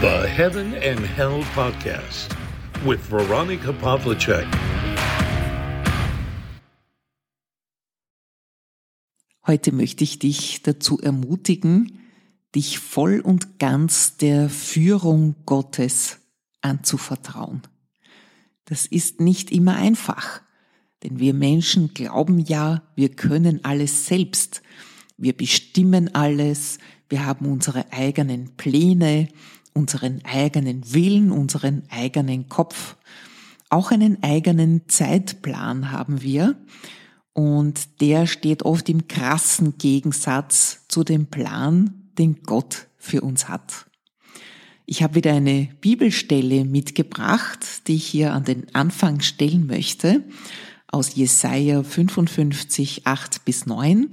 The Heaven and Hell Podcast with Veronica Pavlicek. Heute möchte ich dich dazu ermutigen, dich voll und ganz der Führung Gottes anzuvertrauen. Das ist nicht immer einfach, denn wir Menschen glauben ja, wir können alles selbst. Wir bestimmen alles, wir haben unsere eigenen Pläne, unseren eigenen Willen, unseren eigenen Kopf. Auch einen eigenen Zeitplan haben wir und der steht oft im krassen Gegensatz zu dem Plan, den Gott für uns hat. Ich habe wieder eine Bibelstelle mitgebracht, die ich hier an den Anfang stellen möchte, aus Jesaja 55, 8 bis 9.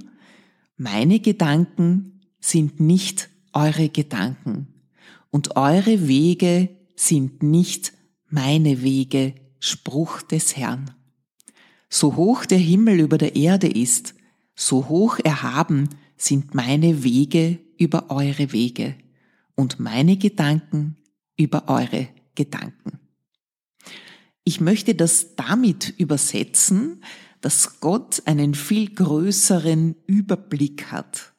Meine Gedanken sind nicht eure Gedanken und eure Wege sind nicht meine Wege, Spruch des Herrn. So hoch der Himmel über der Erde ist, so hoch erhaben sind meine Wege über eure Wege und meine Gedanken über eure Gedanken. Ich möchte das damit übersetzen, dass Gott einen viel größeren Überblick hat.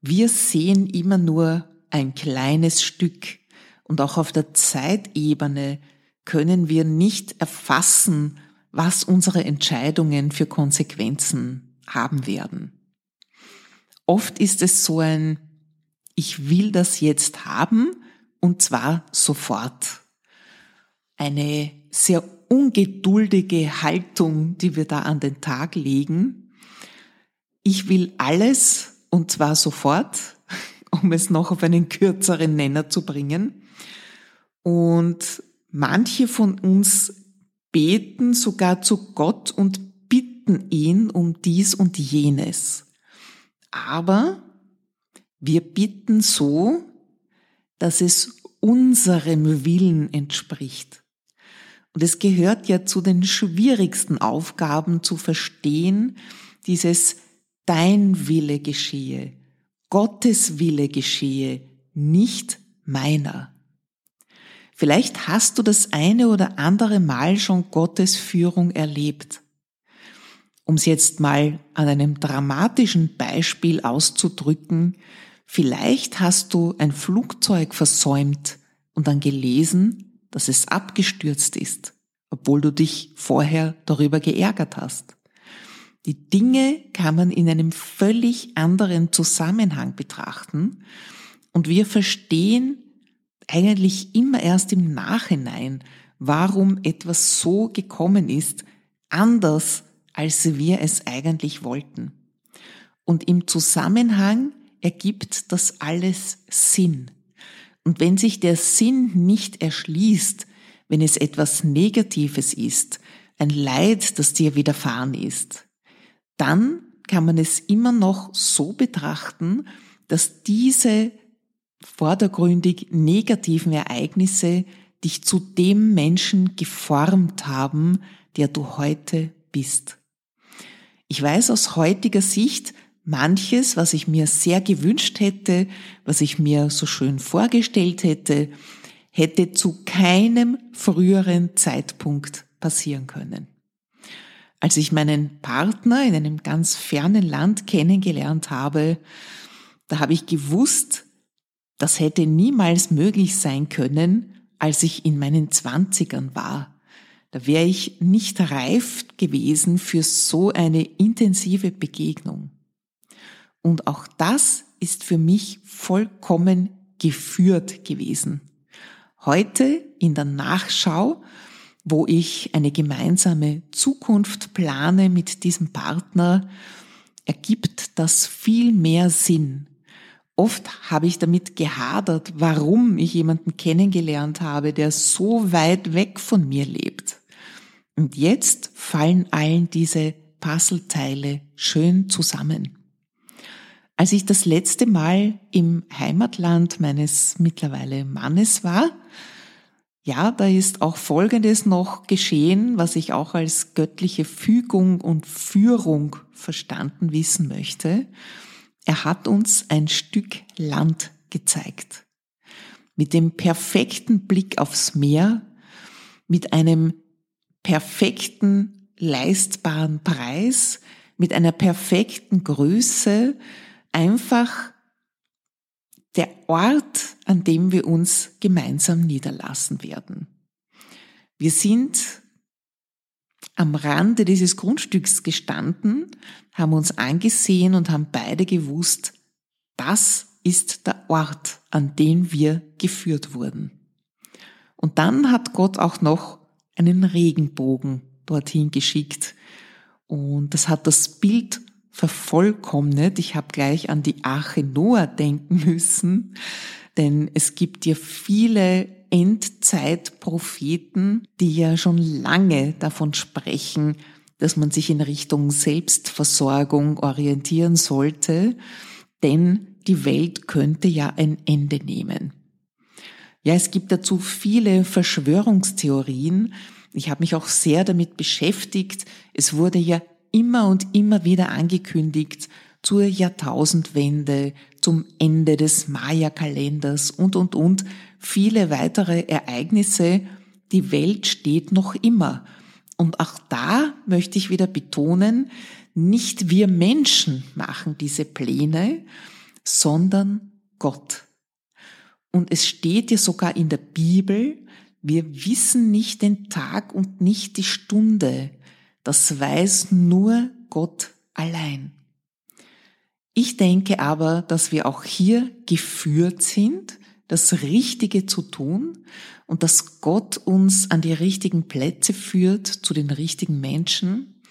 Wir sehen immer nur ein kleines Stück und auch auf der Zeitebene können wir nicht erfassen, was unsere Entscheidungen für Konsequenzen haben werden. Oft ist es so ein, ich will das jetzt haben und zwar sofort. Eine sehr ungeduldige Haltung, die wir da an den Tag legen. Ich will alles und zwar sofort, um es noch auf einen kürzeren Nenner zu bringen. Und manche von uns beten sogar zu Gott und bitten ihn um dies und jenes. Aber wir bitten so, dass es unserem Willen entspricht. Und es gehört ja zu den schwierigsten Aufgaben zu verstehen, dieses Dein Wille geschehe, Gottes Wille geschehe, nicht meiner. Vielleicht hast du das eine oder andere Mal schon Gottes Führung erlebt. Um es jetzt mal an einem dramatischen Beispiel auszudrücken, vielleicht hast du ein Flugzeug versäumt und dann gelesen, dass es abgestürzt ist, obwohl du dich vorher darüber geärgert hast. Die Dinge kann man in einem völlig anderen Zusammenhang betrachten und wir verstehen eigentlich immer erst im Nachhinein, warum etwas so gekommen ist, anders als wir es eigentlich wollten. Und im Zusammenhang ergibt das alles Sinn. Und wenn sich der Sinn nicht erschließt, wenn es etwas Negatives ist, ein Leid, das dir widerfahren ist, dann kann man es immer noch so betrachten, dass diese vordergründig negativen Ereignisse dich zu dem Menschen geformt haben, der du heute bist. Ich weiß aus heutiger Sicht, manches, was ich mir sehr gewünscht hätte, was ich mir so schön vorgestellt hätte, hätte zu keinem früheren Zeitpunkt passieren können. Als ich meinen Partner in einem ganz fernen Land kennengelernt habe, da habe ich gewusst, das hätte niemals möglich sein können, als ich in meinen Zwanzigern war. Da wäre ich nicht reif gewesen für so eine intensive Begegnung. Und auch das ist für mich vollkommen geführt gewesen. Heute in der Nachschau, wo ich eine gemeinsame Zukunft plane mit diesem Partner, ergibt das viel mehr Sinn, Oft habe ich damit gehadert, warum ich jemanden kennengelernt habe, der so weit weg von mir lebt. Und jetzt fallen allen diese Puzzleteile schön zusammen. Als ich das letzte Mal im Heimatland meines mittlerweile Mannes war, ja, da ist auch Folgendes noch geschehen, was ich auch als göttliche Fügung und Führung verstanden wissen möchte. Er hat uns ein Stück Land gezeigt. mit dem perfekten Blick aufs Meer, mit einem perfekten leistbaren Preis, mit einer perfekten Größe, einfach der Ort, an dem wir uns gemeinsam niederlassen werden. Wir sind am Rande dieses Grundstücks gestanden, haben uns angesehen und haben beide gewusst, das ist der Ort, an den wir geführt wurden. Und dann hat Gott auch noch einen Regenbogen dorthin geschickt. Und das hat das Bild vervollkommnet. Ich habe gleich an die Arche Noah denken müssen, denn es gibt ja viele Endzeitpropheten, die ja schon lange davon sprechen, dass man sich in Richtung Selbstversorgung orientieren sollte, denn die Welt könnte ja ein Ende nehmen. Ja, es gibt dazu viele Verschwörungstheorien. Ich habe mich auch sehr damit beschäftigt. Es wurde ja immer und immer wieder angekündigt zur Jahrtausendwende, zum Ende des Maya-Kalenders und, und, und. Viele weitere Ereignisse. Die Welt steht noch immer. Und auch da möchte ich wieder betonen, nicht wir Menschen machen diese Pläne, sondern Gott. Und es steht ja sogar in der Bibel, wir wissen nicht den Tag und nicht die Stunde. Das weiß nur Gott allein. Ich denke aber, dass wir auch hier geführt sind, das Richtige zu tun und dass Gott uns an die richtigen Plätze führt, zu den richtigen Menschen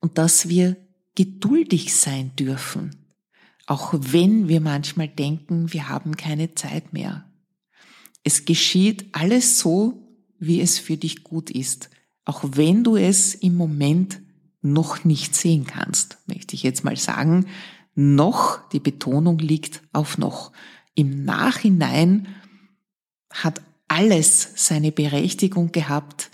und dass wir geduldig sein dürfen auch wenn wir manchmal denken, wir haben keine Zeit mehr. Es geschieht alles so, wie es für dich gut ist, auch wenn du es im Moment noch nicht sehen kannst, möchte ich jetzt mal sagen. Noch, die Betonung liegt auf noch. Im Nachhinein hat alles seine Berechtigung gehabt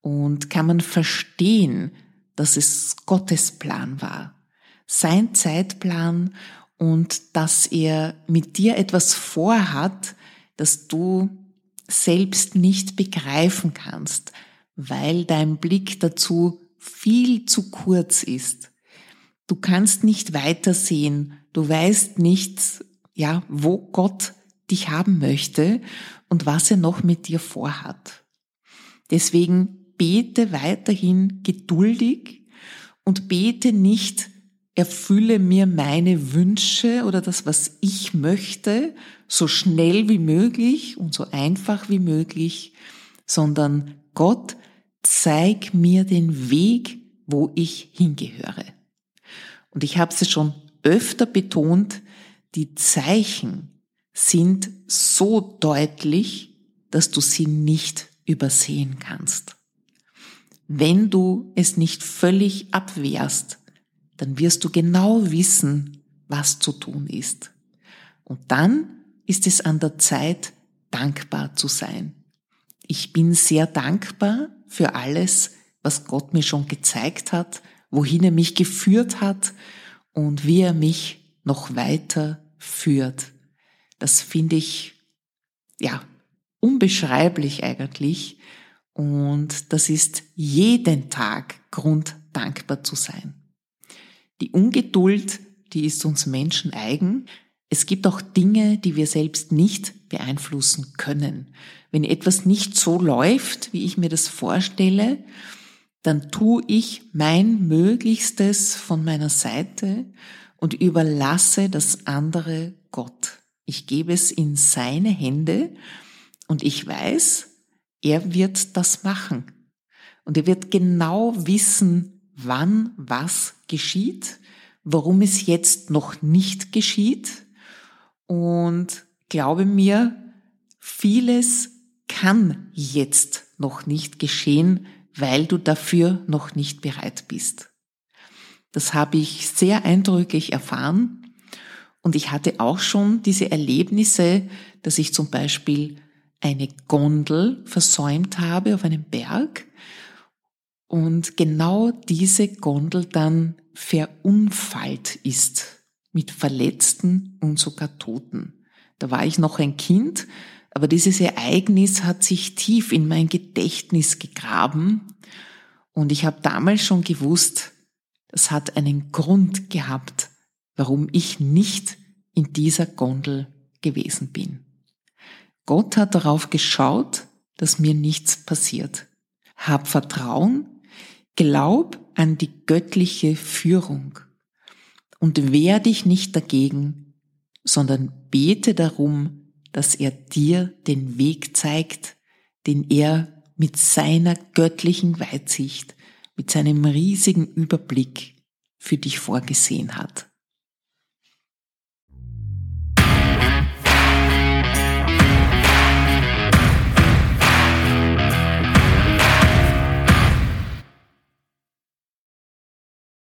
und kann man verstehen, dass es Gottes Plan war. Sein Zeitplan und dass er mit dir etwas vorhat, das du selbst nicht begreifen kannst, weil dein Blick dazu viel zu kurz ist. Du kannst nicht weitersehen, du weißt nicht, ja, wo Gott dich haben möchte und was er noch mit dir vorhat. Deswegen bete weiterhin geduldig und bete nicht erfülle mir meine Wünsche oder das, was ich möchte, so schnell wie möglich und so einfach wie möglich, sondern Gott, zeig mir den Weg, wo ich hingehöre. Und ich habe es schon öfter betont, die Zeichen sind so deutlich, dass du sie nicht übersehen kannst. Wenn du es nicht völlig abwehrst, dann wirst du genau wissen, was zu tun ist. Und dann ist es an der Zeit, dankbar zu sein. Ich bin sehr dankbar für alles, was Gott mir schon gezeigt hat, wohin er mich geführt hat und wie er mich noch weiter führt. Das finde ich, ja, unbeschreiblich eigentlich. Und das ist jeden Tag Grund, dankbar zu sein. Die Ungeduld, die ist uns Menschen eigen. Es gibt auch Dinge, die wir selbst nicht beeinflussen können. Wenn etwas nicht so läuft, wie ich mir das vorstelle, dann tue ich mein Möglichstes von meiner Seite und überlasse das andere Gott. Ich gebe es in seine Hände und ich weiß, er wird das machen. Und er wird genau wissen, wann was geschieht, warum es jetzt noch nicht geschieht. Und glaube mir, vieles kann jetzt noch nicht geschehen, weil du dafür noch nicht bereit bist. Das habe ich sehr eindrücklich erfahren. Und ich hatte auch schon diese Erlebnisse, dass ich zum Beispiel eine Gondel versäumt habe auf einem Berg und genau diese Gondel dann verunfallt ist mit Verletzten und sogar Toten. Da war ich noch ein Kind, Aber dieses Ereignis hat sich tief in mein Gedächtnis gegraben und ich habe damals schon gewusst, das hat einen Grund gehabt, warum ich nicht in dieser Gondel gewesen bin. Gott hat darauf geschaut, dass mir nichts passiert. Hab Vertrauen, glaub an die göttliche Führung und wehr dich nicht dagegen, sondern bete darum, dass er dir den Weg zeigt, den er mit seiner göttlichen Weitsicht, mit seinem riesigen Überblick für dich vorgesehen hat.